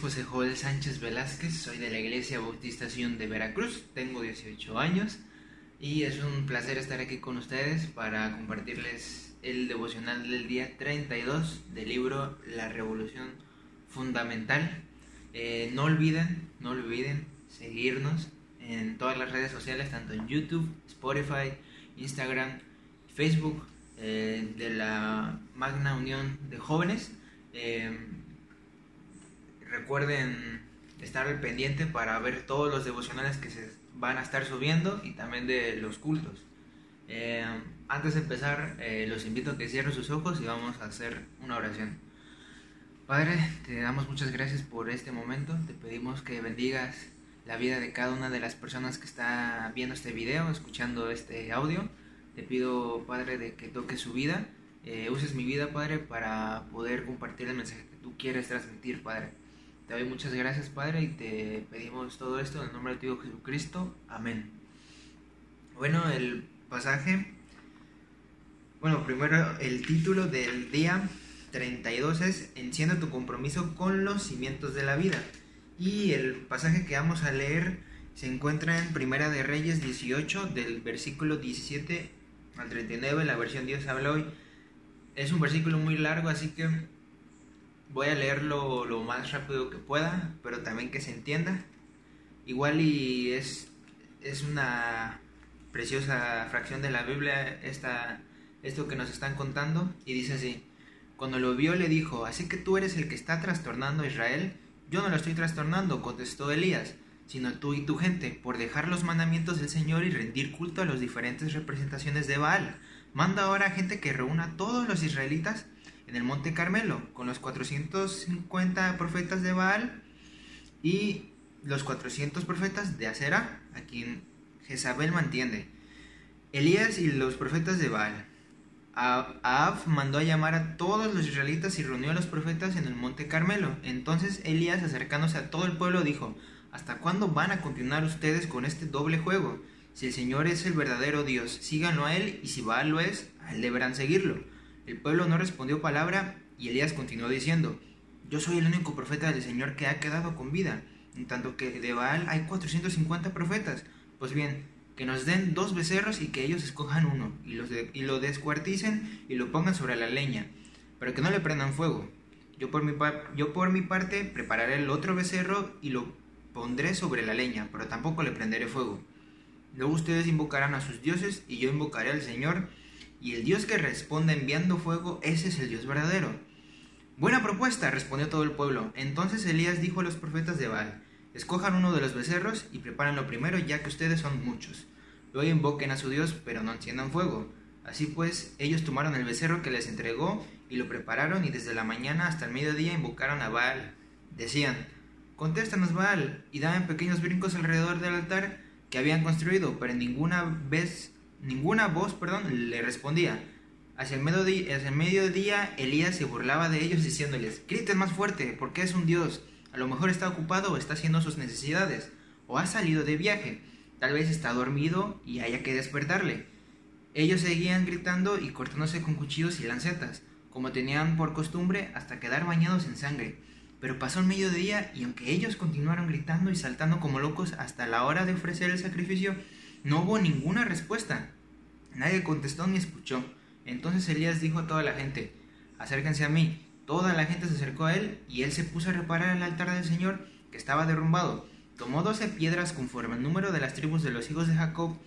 José Joel Sánchez Velázquez, soy de la Iglesia Bautistación de Veracruz, tengo 18 años y es un placer estar aquí con ustedes para compartirles el devocional del día 32 del libro La Revolución Fundamental. Eh, no olviden, no olviden seguirnos en todas las redes sociales, tanto en YouTube, Spotify, Instagram, Facebook, eh, de la Magna Unión de Jóvenes. Eh, recuerden estar al pendiente para ver todos los devocionales que se van a estar subiendo y también de los cultos. Eh, antes de empezar, eh, los invito a que cierren sus ojos y vamos a hacer una oración. Padre, te damos muchas gracias por este momento. Te pedimos que bendigas la vida de cada una de las personas que está viendo este video, escuchando este audio. Te pido, Padre, de que toques su vida. Eh, uses mi vida, Padre, para poder compartir el mensaje que tú quieres transmitir, Padre. Te doy muchas gracias, Padre, y te pedimos todo esto en el nombre de tu Hijo Jesucristo. Amén. Bueno, el pasaje. Bueno, primero el título del día 32 es Encienda tu compromiso con los cimientos de la vida. Y el pasaje que vamos a leer se encuentra en Primera de Reyes 18, del versículo 17 al 39, la versión Dios habla hoy. Es un versículo muy largo, así que Voy a leerlo lo más rápido que pueda, pero también que se entienda. Igual y es, es una preciosa fracción de la Biblia esta, esto que nos están contando. Y dice así, cuando lo vio le dijo, así que tú eres el que está trastornando a Israel. Yo no lo estoy trastornando, contestó Elías, sino tú y tu gente, por dejar los mandamientos del Señor y rendir culto a las diferentes representaciones de Baal. Manda ahora a gente que reúna a todos los israelitas en el Monte Carmelo, con los 450 profetas de Baal y los 400 profetas de Acera, a quien Jezabel mantiene. Elías y los profetas de Baal. Ahab mandó a llamar a todos los israelitas y reunió a los profetas en el monte Carmelo. Entonces Elías, acercándose a todo el pueblo, dijo, ¿Hasta cuándo van a continuar ustedes con este doble juego? Si el Señor es el verdadero Dios, síganlo a él, y si Baal lo es, a él deberán seguirlo. El pueblo no respondió palabra y Elías continuó diciendo, Yo soy el único profeta del Señor que ha quedado con vida, en tanto que de Baal hay 450 profetas. Pues bien, que nos den dos becerros y que ellos escojan uno, y, los y lo descuarticen y lo pongan sobre la leña, pero que no le prendan fuego. Yo por, mi yo por mi parte prepararé el otro becerro y lo pondré sobre la leña, pero tampoco le prenderé fuego. Luego ustedes invocarán a sus dioses y yo invocaré al Señor y el Dios que responde enviando fuego, ese es el Dios verdadero. Buena propuesta, respondió todo el pueblo. Entonces Elías dijo a los profetas de Baal, escojan uno de los becerros y prepárenlo primero, ya que ustedes son muchos. Luego invoquen a su Dios, pero no enciendan fuego. Así pues, ellos tomaron el becerro que les entregó y lo prepararon y desde la mañana hasta el mediodía invocaron a Baal. Decían, contéstanos Baal y daban pequeños brincos alrededor del altar que habían construido, pero ninguna vez Ninguna voz, perdón, le respondía. Hacia el, mediodía, hacia el mediodía Elías se burlaba de ellos diciéndoles, griten más fuerte, porque es un dios. A lo mejor está ocupado o está haciendo sus necesidades, o ha salido de viaje. Tal vez está dormido y haya que despertarle. Ellos seguían gritando y cortándose con cuchillos y lancetas, como tenían por costumbre, hasta quedar bañados en sangre. Pero pasó el mediodía y aunque ellos continuaron gritando y saltando como locos hasta la hora de ofrecer el sacrificio, no hubo ninguna respuesta. Nadie contestó ni escuchó. Entonces Elías dijo a toda la gente, acérquense a mí. Toda la gente se acercó a él y él se puso a reparar el altar del Señor que estaba derrumbado. Tomó doce piedras conforme al número de las tribus de los hijos de Jacob,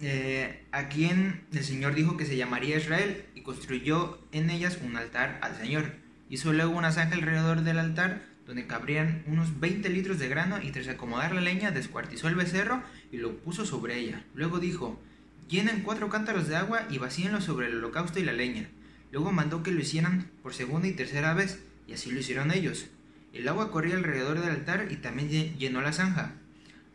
eh, a quien el Señor dijo que se llamaría Israel, y construyó en ellas un altar al Señor. Hizo luego una zanja alrededor del altar donde cabrían unos 20 litros de grano y tras acomodar la leña descuartizó el becerro y lo puso sobre ella. Luego dijo, llenen cuatro cántaros de agua y vacíenlo sobre el holocausto y la leña. Luego mandó que lo hicieran por segunda y tercera vez, y así lo hicieron ellos. El agua corría alrededor del altar y también llenó la zanja.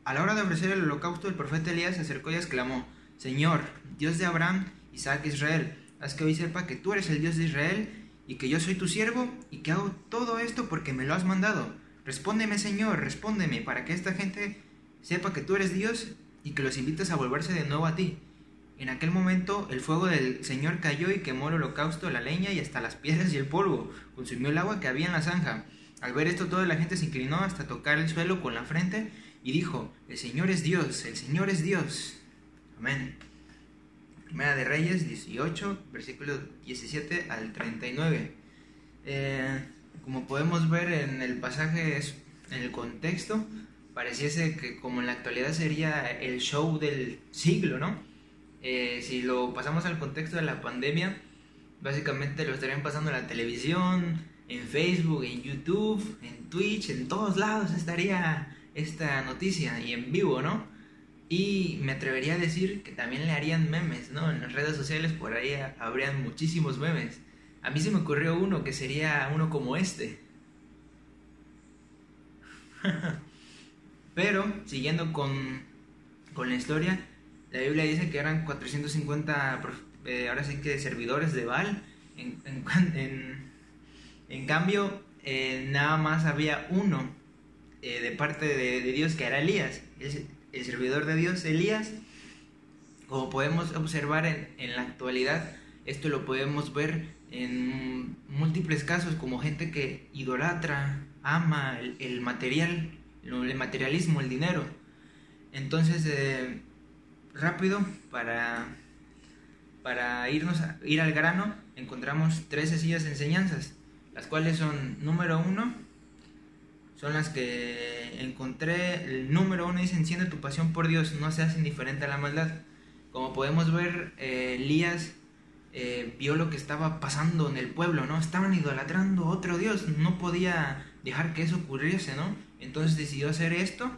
A la hora de ofrecer el holocausto, el profeta Elías se acercó y exclamó, Señor, Dios de Abraham, Isaac Israel, haz que hoy sepa que tú eres el Dios de Israel y que yo soy tu siervo y que hago todo esto porque me lo has mandado. Respóndeme, Señor, respóndeme, para que esta gente sepa que tú eres Dios y que los invites a volverse de nuevo a ti. En aquel momento el fuego del Señor cayó y quemó el holocausto, la leña y hasta las piedras y el polvo. Consumió el agua que había en la zanja. Al ver esto toda la gente se inclinó hasta tocar el suelo con la frente y dijo, el Señor es Dios, el Señor es Dios. Amén. Primera de Reyes 18, versículos 17 al 39. Eh, como podemos ver en el pasaje, en el contexto, pareciese que como en la actualidad sería el show del siglo, ¿no? Eh, si lo pasamos al contexto de la pandemia, básicamente lo estarían pasando en la televisión, en Facebook, en YouTube, en Twitch, en todos lados estaría esta noticia y en vivo, ¿no? Y me atrevería a decir que también le harían memes, ¿no? En las redes sociales por ahí habrían muchísimos memes. A mí se me ocurrió uno que sería uno como este. Pero, siguiendo con, con, la historia, la Biblia dice que eran 450, eh, ahora sí que servidores de Baal. En, cambio, eh, nada más había uno eh, de parte de, Dios que era Elías, el, servidor de Dios, Elías. Como podemos observar en, en la actualidad, esto lo podemos ver en múltiples casos como gente que idolatra, ama el, material, el materialismo, el dinero. Entonces, eh, rápido, para, para irnos ir al grano, encontramos tres sencillas enseñanzas, las cuales son, número uno, son las que encontré, el número uno dice, enciende tu pasión por Dios, no seas indiferente a la maldad. Como podemos ver, eh, Elías eh, vio lo que estaba pasando en el pueblo, ¿no? Estaban idolatrando a otro Dios, no podía dejar que eso ocurriese, ¿no? Entonces decidió hacer esto,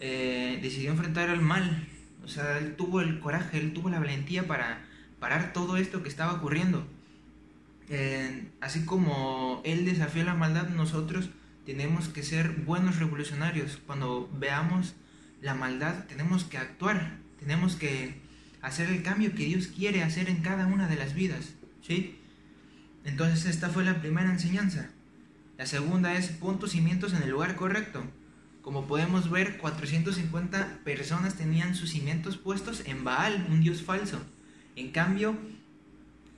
eh, decidió enfrentar al mal, o sea, él tuvo el coraje, él tuvo la valentía para parar todo esto que estaba ocurriendo. Eh, así como él desafió la maldad, nosotros tenemos que ser buenos revolucionarios. Cuando veamos la maldad, tenemos que actuar, tenemos que hacer el cambio que Dios quiere hacer en cada una de las vidas, ¿sí? Entonces esta fue la primera enseñanza. La segunda es pon tus cimientos en el lugar correcto. Como podemos ver, 450 personas tenían sus cimientos puestos en Baal, un dios falso. En cambio,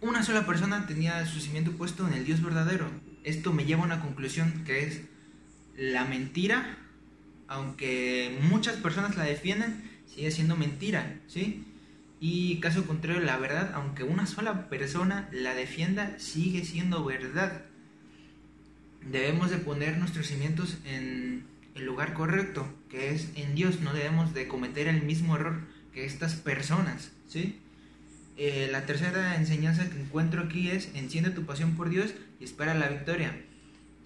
una sola persona tenía su cimiento puesto en el dios verdadero. Esto me lleva a una conclusión que es la mentira, aunque muchas personas la defienden, sigue siendo mentira, ¿sí? Y caso contrario, la verdad, aunque una sola persona la defienda, sigue siendo verdad. Debemos de poner nuestros cimientos en el lugar correcto, que es en Dios. No debemos de cometer el mismo error que estas personas, ¿sí? Eh, la tercera enseñanza que encuentro aquí es enciende tu pasión por Dios y espera la victoria.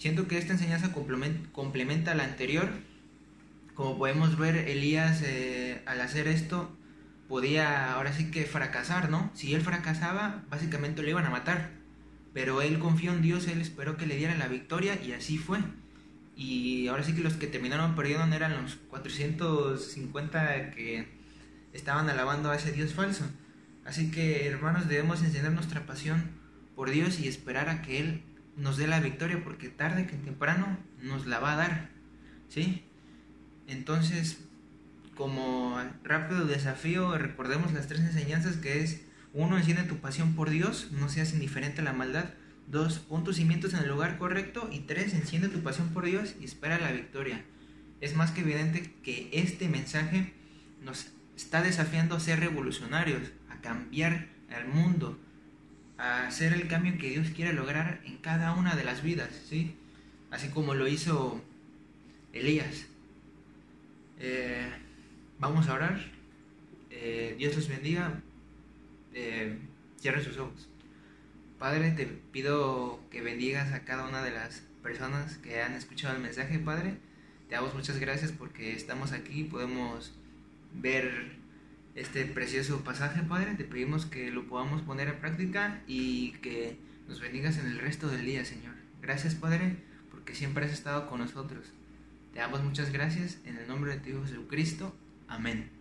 Siento que esta enseñanza complementa la anterior. Como podemos ver, Elías eh, al hacer esto podía ahora sí que fracasar, ¿no? Si él fracasaba, básicamente lo iban a matar. Pero él confió en Dios, él esperó que le diera la victoria y así fue. Y ahora sí que los que terminaron perdiendo eran los 450 que estaban alabando a ese Dios falso. Así que hermanos debemos encender nuestra pasión por Dios y esperar a que Él nos dé la victoria porque tarde que temprano nos la va a dar. ¿Sí? Entonces como rápido desafío, recordemos las tres enseñanzas que es, uno, enciende tu pasión por Dios, no seas indiferente a la maldad. Dos, pon tus cimientos en el lugar correcto. Y tres, enciende tu pasión por Dios y espera la victoria. Es más que evidente que este mensaje nos está desafiando a ser revolucionarios, a cambiar al mundo, a hacer el cambio que Dios quiere lograr en cada una de las vidas, ¿sí? Así como lo hizo Elías. Eh, Vamos a orar. Eh, Dios los bendiga. Eh, sus ojos. Padre, te pido que bendigas a cada una de las personas que han escuchado el mensaje, Padre. Te damos muchas gracias porque estamos aquí y podemos ver este precioso pasaje, Padre. Te pedimos que lo podamos poner en práctica y que nos bendigas en el resto del día, Señor. Gracias, Padre, porque siempre has estado con nosotros. Te damos muchas gracias en el nombre de tu Hijo Jesucristo. Amén.